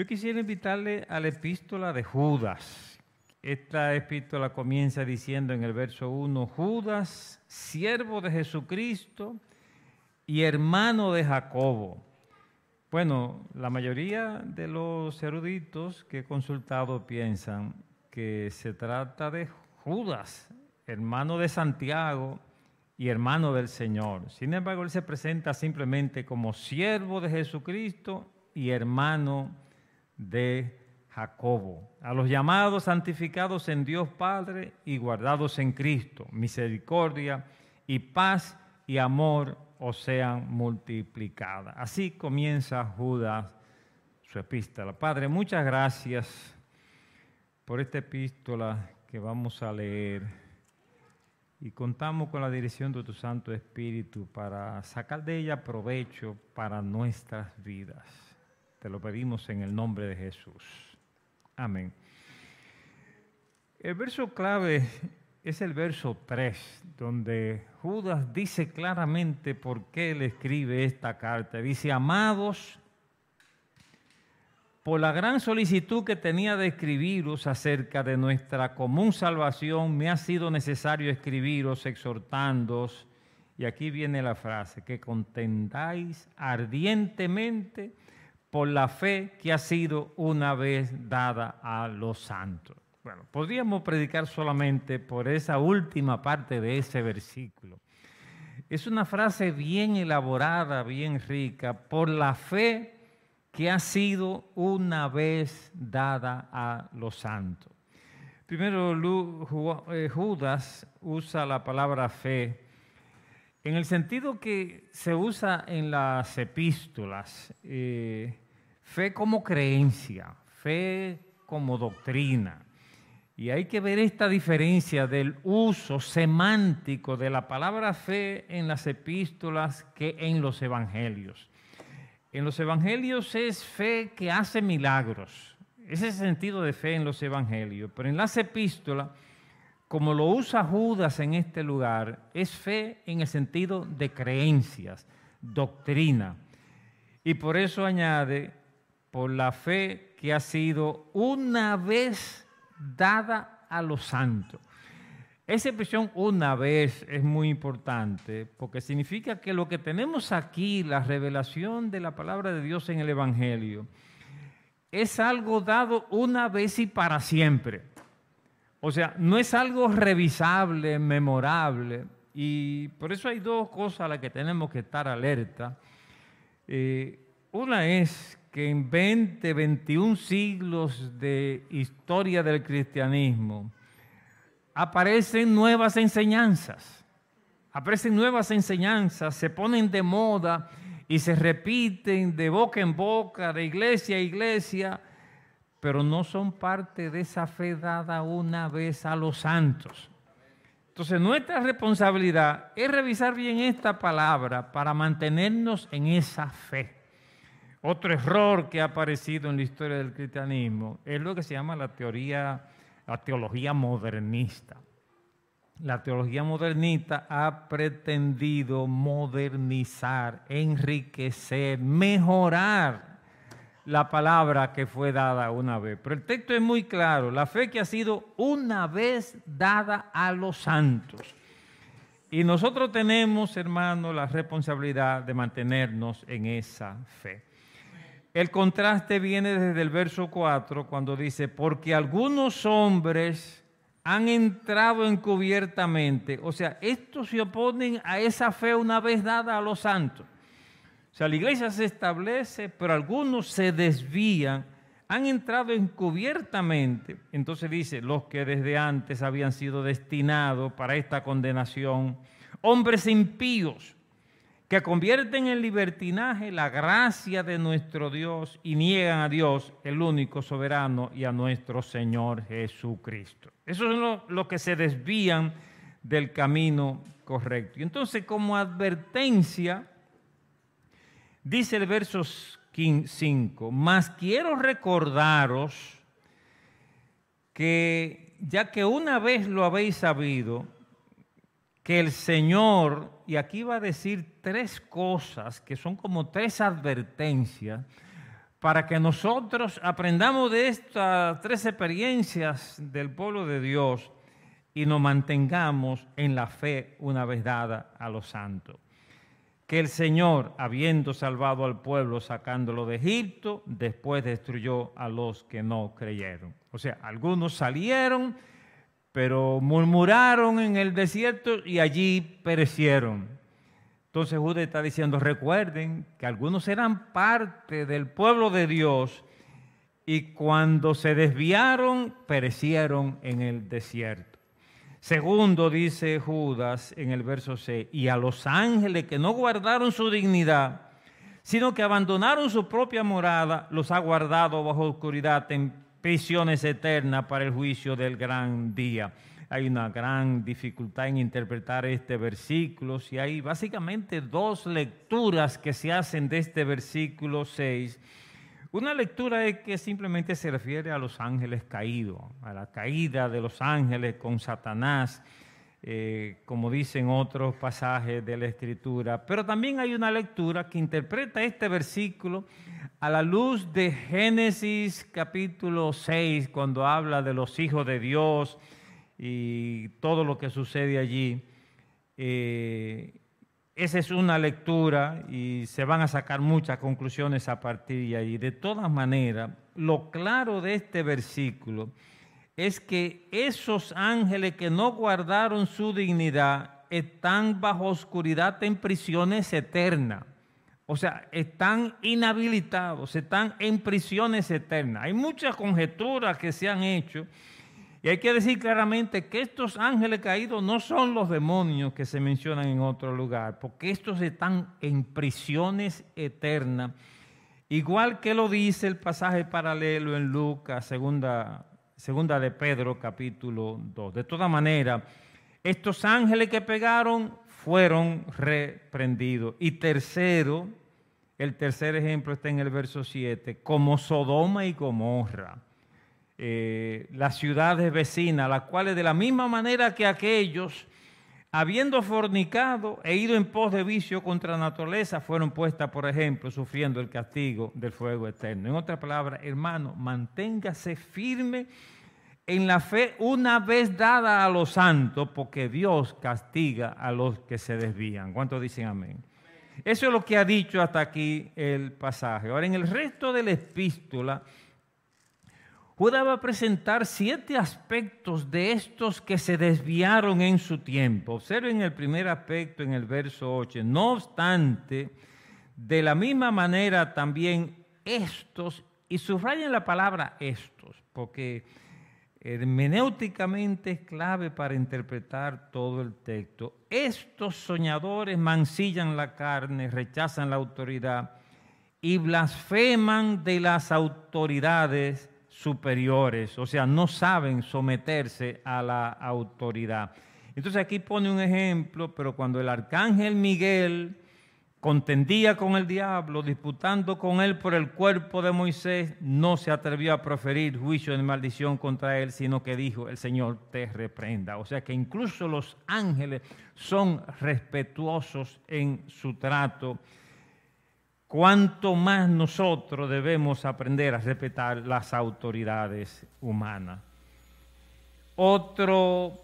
Yo quisiera invitarle a la epístola de Judas. Esta epístola comienza diciendo en el verso 1, Judas, siervo de Jesucristo y hermano de Jacobo. Bueno, la mayoría de los eruditos que he consultado piensan que se trata de Judas, hermano de Santiago y hermano del Señor. Sin embargo, él se presenta simplemente como siervo de Jesucristo y hermano de Jacobo. A los llamados santificados en Dios Padre y guardados en Cristo, misericordia y paz y amor os sean multiplicadas. Así comienza Judas su epístola. Padre, muchas gracias por esta epístola que vamos a leer y contamos con la dirección de tu Santo Espíritu para sacar de ella provecho para nuestras vidas. Te lo pedimos en el nombre de Jesús. Amén. El verso clave es el verso 3, donde Judas dice claramente por qué le escribe esta carta. Dice, amados, por la gran solicitud que tenía de escribiros acerca de nuestra común salvación, me ha sido necesario escribiros exhortándoos, y aquí viene la frase, que contendáis ardientemente por la fe que ha sido una vez dada a los santos. Bueno, podríamos predicar solamente por esa última parte de ese versículo. Es una frase bien elaborada, bien rica, por la fe que ha sido una vez dada a los santos. Primero, eh, Judas usa la palabra fe en el sentido que se usa en las epístolas. Eh, fe como creencia, fe como doctrina. Y hay que ver esta diferencia del uso semántico de la palabra fe en las epístolas que en los evangelios. En los evangelios es fe que hace milagros. Ese es el sentido de fe en los evangelios. Pero en las epístolas, como lo usa Judas en este lugar, es fe en el sentido de creencias, doctrina. Y por eso añade, por la fe que ha sido una vez dada a los santos. Esa expresión una vez es muy importante porque significa que lo que tenemos aquí, la revelación de la palabra de Dios en el Evangelio, es algo dado una vez y para siempre. O sea, no es algo revisable, memorable. Y por eso hay dos cosas a las que tenemos que estar alerta. Eh, una es que en 20, 21 siglos de historia del cristianismo aparecen nuevas enseñanzas, aparecen nuevas enseñanzas, se ponen de moda y se repiten de boca en boca, de iglesia a iglesia, pero no son parte de esa fe dada una vez a los santos. Entonces nuestra responsabilidad es revisar bien esta palabra para mantenernos en esa fe. Otro error que ha aparecido en la historia del cristianismo es lo que se llama la teoría, la teología modernista. La teología modernista ha pretendido modernizar, enriquecer, mejorar la palabra que fue dada una vez. Pero el texto es muy claro, la fe que ha sido una vez dada a los santos. Y nosotros tenemos, hermanos, la responsabilidad de mantenernos en esa fe. El contraste viene desde el verso 4 cuando dice, porque algunos hombres han entrado encubiertamente. O sea, estos se oponen a esa fe una vez dada a los santos. O sea, la iglesia se establece, pero algunos se desvían, han entrado encubiertamente. Entonces dice, los que desde antes habían sido destinados para esta condenación, hombres impíos que convierten en libertinaje la gracia de nuestro Dios y niegan a Dios, el único soberano, y a nuestro Señor Jesucristo. Esos son los, que se desvían del camino correcto. Y entonces, como advertencia, dice el verso 5, más quiero recordaros que ya que una vez lo habéis sabido, que el Señor, y aquí va a decir tres cosas que son como tres advertencias, para que nosotros aprendamos de estas tres experiencias del pueblo de Dios y nos mantengamos en la fe una vez dada a los santos. Que el Señor, habiendo salvado al pueblo sacándolo de Egipto, después destruyó a los que no creyeron. O sea, algunos salieron, pero murmuraron en el desierto y allí perecieron. Entonces Judas está diciendo, recuerden que algunos eran parte del pueblo de Dios y cuando se desviaron, perecieron en el desierto. Segundo, dice Judas en el verso 6, y a los ángeles que no guardaron su dignidad, sino que abandonaron su propia morada, los ha guardado bajo oscuridad en prisiones eternas para el juicio del gran día hay una gran dificultad en interpretar este versículo y hay básicamente dos lecturas que se hacen de este versículo 6. Una lectura es que simplemente se refiere a los ángeles caídos, a la caída de los ángeles con Satanás, eh, como dicen otros pasajes de la Escritura. Pero también hay una lectura que interpreta este versículo a la luz de Génesis capítulo 6, cuando habla de los hijos de Dios y todo lo que sucede allí. Eh, esa es una lectura y se van a sacar muchas conclusiones a partir de allí. De todas maneras, lo claro de este versículo es que esos ángeles que no guardaron su dignidad están bajo oscuridad en prisiones eternas. O sea, están inhabilitados, están en prisiones eternas. Hay muchas conjeturas que se han hecho y hay que decir claramente que estos ángeles caídos no son los demonios que se mencionan en otro lugar, porque estos están en prisiones eternas, igual que lo dice el pasaje paralelo en Lucas, segunda, segunda de Pedro, capítulo 2. De todas maneras, estos ángeles que pegaron fueron reprendidos. Y tercero, el tercer ejemplo está en el verso 7, como Sodoma y Gomorra eh, las ciudades vecinas, las cuales de la misma manera que aquellos, habiendo fornicado e ido en pos de vicio contra la naturaleza, fueron puestas, por ejemplo, sufriendo el castigo del fuego eterno. En otras palabras, hermano, manténgase firme en la fe una vez dada a los santos, porque Dios castiga a los que se desvían. ¿Cuántos dicen amén? Eso es lo que ha dicho hasta aquí el pasaje. Ahora, en el resto de la epístola, A presentar siete aspectos de estos que se desviaron en su tiempo. Observen el primer aspecto en el verso 8. No obstante, de la misma manera también estos, y subrayen la palabra estos, porque hermenéuticamente es clave para interpretar todo el texto. Estos soñadores mancillan la carne, rechazan la autoridad y blasfeman de las autoridades superiores, o sea, no saben someterse a la autoridad. Entonces aquí pone un ejemplo, pero cuando el arcángel Miguel contendía con el diablo, disputando con él por el cuerpo de Moisés, no se atrevió a proferir juicio de maldición contra él, sino que dijo, el Señor te reprenda. O sea que incluso los ángeles son respetuosos en su trato cuánto más nosotros debemos aprender a respetar las autoridades humanas. Otro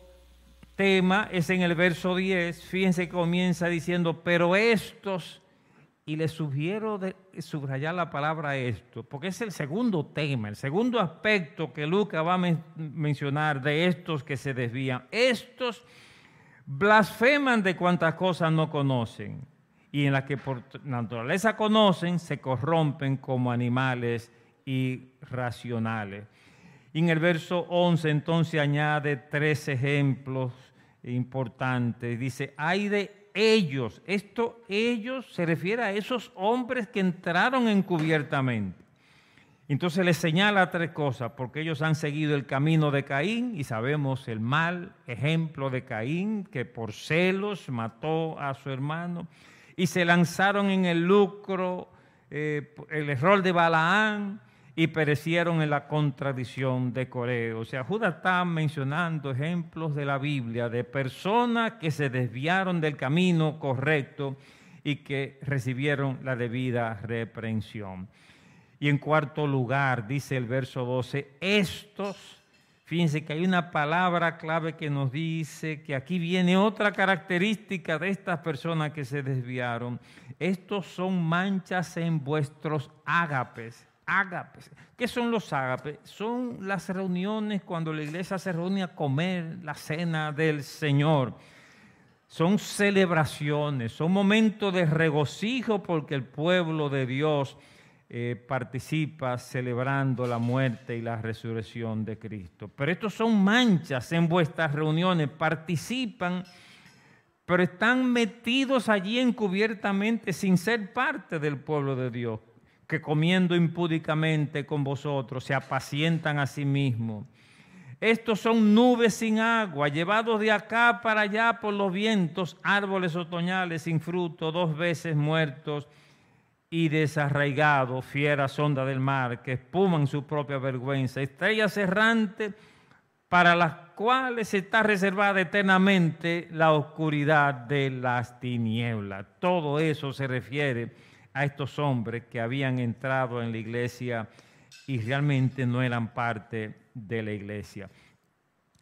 tema es en el verso 10, fíjense que comienza diciendo, pero estos, y les sugiero subrayar la palabra esto, porque es el segundo tema, el segundo aspecto que Lucas va a mencionar de estos que se desvían. Estos blasfeman de cuantas cosas no conocen y en las que por naturaleza conocen, se corrompen como animales irracionales. Y en el verso 11 entonces añade tres ejemplos importantes. Dice, hay de ellos, esto ellos se refiere a esos hombres que entraron encubiertamente. Entonces les señala tres cosas, porque ellos han seguido el camino de Caín y sabemos el mal ejemplo de Caín, que por celos mató a su hermano y se lanzaron en el lucro, eh, el error de Balaán y perecieron en la contradicción de Coreo. O sea, Judas está mencionando ejemplos de la Biblia de personas que se desviaron del camino correcto y que recibieron la debida reprensión. Y en cuarto lugar, dice el verso 12, estos, fíjense que hay una palabra clave que nos dice que aquí viene otra característica de estas personas que se desviaron. Estos son manchas en vuestros ágapes. Ágapes. ¿Qué son los ágapes? Son las reuniones cuando la iglesia se reúne a comer la cena del Señor. Son celebraciones, son momentos de regocijo porque el pueblo de Dios eh, participa celebrando la muerte y la resurrección de Cristo. Pero estos son manchas en vuestras reuniones, participan, pero están metidos allí encubiertamente sin ser parte del pueblo de Dios, que comiendo impúdicamente con vosotros se apacientan a sí mismos. Estos son nubes sin agua, llevados de acá para allá por los vientos, árboles otoñales sin fruto, dos veces muertos y desarraigados, fieras ondas del mar que espuman su propia vergüenza, estrellas errantes para las cuales está reservada eternamente la oscuridad de las tinieblas. Todo eso se refiere a estos hombres que habían entrado en la iglesia y realmente no eran parte de la iglesia.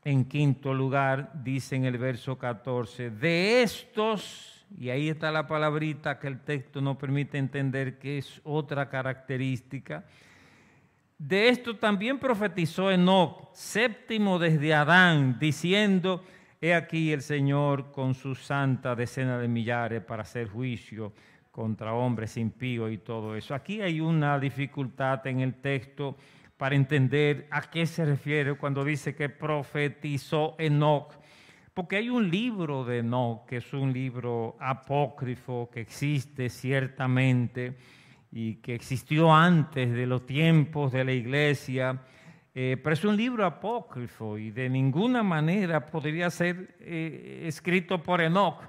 En quinto lugar, dice en el verso 14, de estos y ahí está la palabrita que el texto no permite entender que es otra característica. De esto también profetizó Enoch, séptimo desde Adán, diciendo, he aquí el Señor con su santa decena de millares para hacer juicio contra hombres impíos y todo eso. Aquí hay una dificultad en el texto para entender a qué se refiere cuando dice que profetizó Enoch porque hay un libro de Enoch, que es un libro apócrifo, que existe ciertamente y que existió antes de los tiempos de la iglesia, eh, pero es un libro apócrifo y de ninguna manera podría ser eh, escrito por Enoch,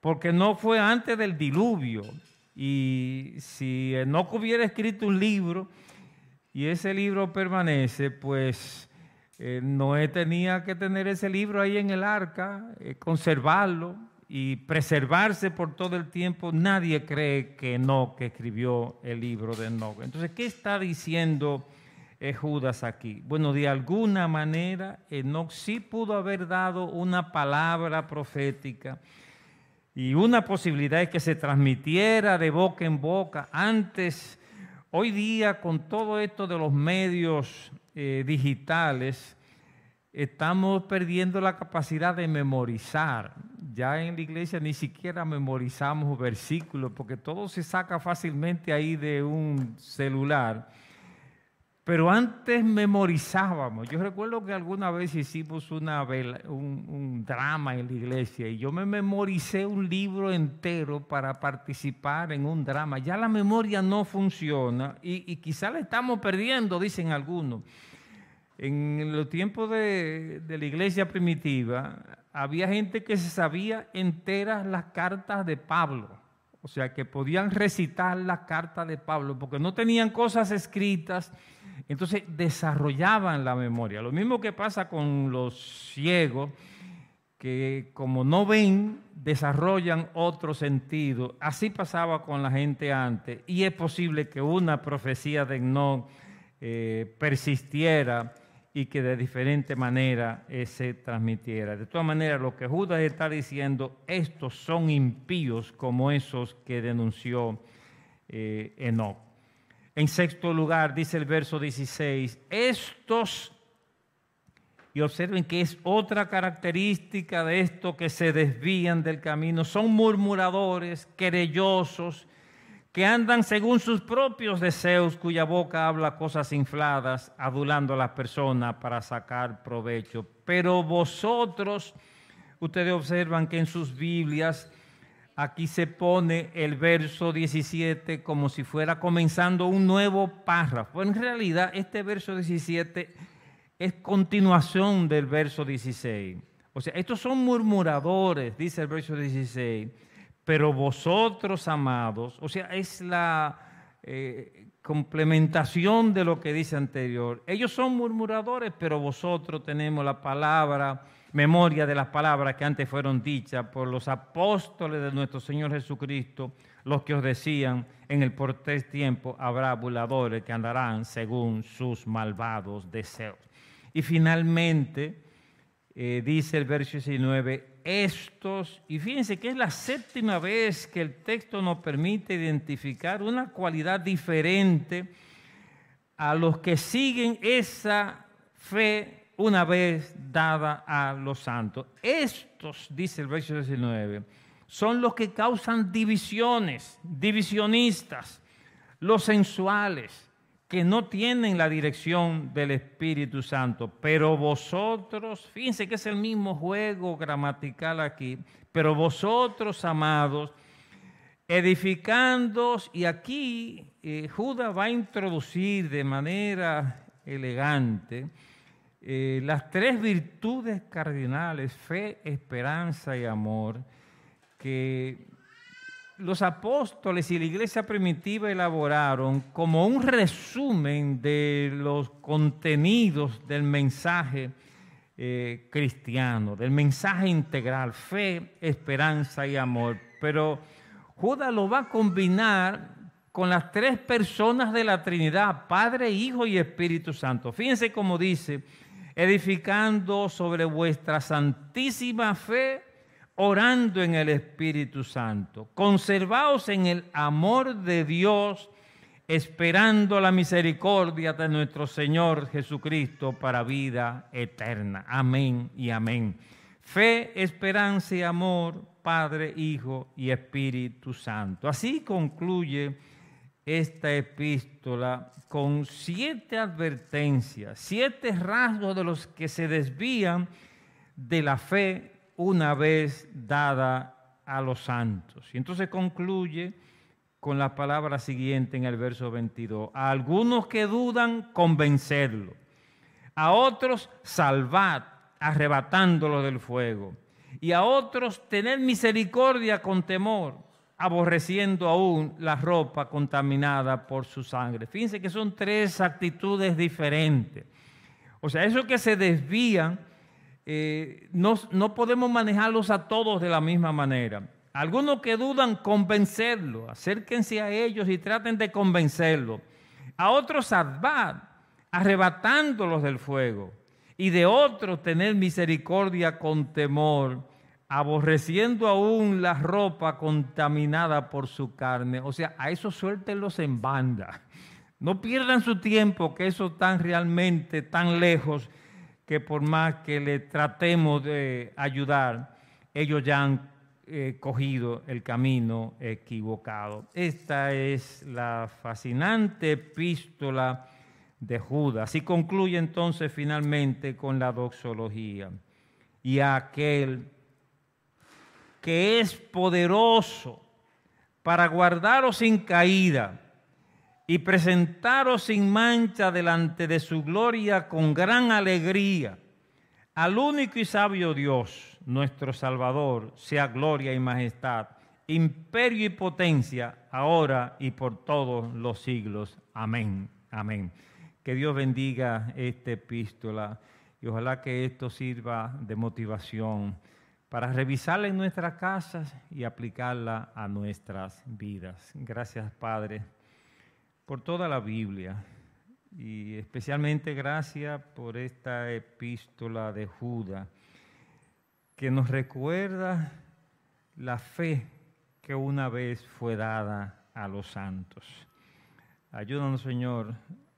porque no fue antes del diluvio. Y si Enoch hubiera escrito un libro y ese libro permanece, pues eh, Noé tenía que tener ese libro ahí en el arca, eh, conservarlo y preservarse por todo el tiempo. Nadie cree que no que escribió el libro de Enoch. Entonces, ¿qué está diciendo eh, Judas aquí? Bueno, de alguna manera Enoch sí pudo haber dado una palabra profética y una posibilidad de que se transmitiera de boca en boca. Antes, hoy día, con todo esto de los medios eh, digitales, estamos perdiendo la capacidad de memorizar. Ya en la iglesia ni siquiera memorizamos versículos, porque todo se saca fácilmente ahí de un celular. Pero antes memorizábamos. Yo recuerdo que alguna vez hicimos un, drama en la iglesia y yo me memoricé un libro entero para participar en un drama. Ya la memoria no funciona y, y quizá la estamos perdiendo, dicen algunos. En los tiempos de, la iglesia primitiva, había gente que se sabía enteras las cartas de Pablo. O sea, que podían recitar las cartas de Pablo, porque no tenían cosas escritas, entonces desarrollaban la memoria. Lo mismo que pasa con los ciegos, que como no ven, desarrollan otro sentido. Así pasaba con la gente antes, y es posible que una profecía de no eh, persistiera y que de diferente manera eh, se transmitiera. De todas maneras, lo que Judas está diciendo, estos son impíos como esos que denunció eh, Enoch. En sexto lugar, dice el verso 16, estos, y observen que es otra característica de estos que se desvían del camino, son murmuradores, querellosos, que andan según sus propios deseos, cuya boca habla cosas infladas, adulando a las personas para sacar provecho. Pero vosotros, ustedes observan que en sus Biblias, aquí se pone el verso 17 como si fuera comenzando un nuevo párrafo. En realidad, este verso 17 es continuación del verso 16. O sea, estos son murmuradores, dice el verso 16 pero vosotros, amados, o sea, es la eh, complementación de lo que dice anterior. Ellos son murmuradores, pero vosotros tenemos la palabra, memoria de las palabras que antes fueron dichas por los apóstoles de nuestro Señor Jesucristo, los que os decían, en el portés tiempo habrá buladores que andarán según sus malvados deseos. Y finalmente, eh, dice el verso 19, estos, y fíjense que es la séptima vez que el texto nos permite identificar una cualidad diferente a los que siguen esa fe una vez dada a los santos. Estos, dice el verso 19, son los que causan divisiones, divisionistas, los sensuales, que no tienen la dirección del Espíritu Santo, pero vosotros, fíjense que es el mismo juego gramatical aquí, pero vosotros, amados, edificándoos, y aquí eh, Judas va a introducir de manera elegante eh, las tres virtudes cardinales, fe, esperanza y amor, que los apóstoles y la iglesia primitiva elaboraron como un resumen de los contenidos del mensaje eh, cristiano, del mensaje integral, fe, esperanza y amor. Pero Judas lo va a combinar con las tres personas de la Trinidad, Padre, Hijo y Espíritu Santo. Fíjense cómo dice, edificando sobre vuestra santísima fe, orando en el Espíritu Santo. Conservaos en el amor de Dios, esperando la misericordia de nuestro Señor Jesucristo para vida eterna. Amén y amén. Fe, esperanza y amor, Padre, Hijo y Espíritu Santo. Así concluye esta epístola con siete advertencias, siete rasgos de los que se desvían de la fe una vez dada a los santos. Y entonces concluye con la palabra siguiente en el verso 22. A algunos que dudan, convencerlo. A otros, salvad, arrebatándolo del fuego. Y a otros, tener misericordia con temor, aborreciendo aún la ropa contaminada por su sangre. Fíjense que son tres actitudes diferentes. O sea, eso que se desvían eh, no, no podemos manejarlos a todos de la misma manera. Algunos que dudan, convencerlo, acérquense a ellos y traten de convencerlo. A otros, salvad, arrebatándolos del fuego. Y de otros, tener misericordia con temor, aborreciendo aún la ropa contaminada por su carne. O sea, a esos suéltenlos en banda. No pierdan su tiempo, que eso están realmente tan lejos que por más que le tratemos de ayudar, ellos ya han eh, cogido el camino equivocado. Esta es la fascinante epístola de Judas. Y concluye entonces finalmente con la doxología. Y aquel que es poderoso para guardaros sin caída y presentaros sin mancha delante de su gloria con gran alegría. Al único y sabio Dios, nuestro Salvador, sea gloria y majestad, imperio y potencia, ahora y por todos los siglos. Amén. Amén. Que Dios bendiga esta epístola y ojalá que esto sirva de motivación para revisarla en nuestras casas y aplicarla a nuestras vidas. Gracias, Padre por toda la Biblia y especialmente gracias por esta epístola de Judas que nos recuerda la fe que una vez fue dada a los santos. Ayúdanos, Señor,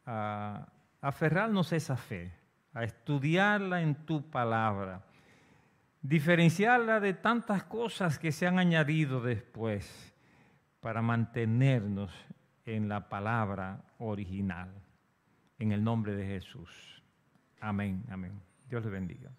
a aferrarnos a esa fe, a estudiarla en tu palabra, diferenciarla de tantas cosas que se han añadido después para mantenernos en la palabra original. En el nombre de Jesús. Amén, amén. Dios le bendiga.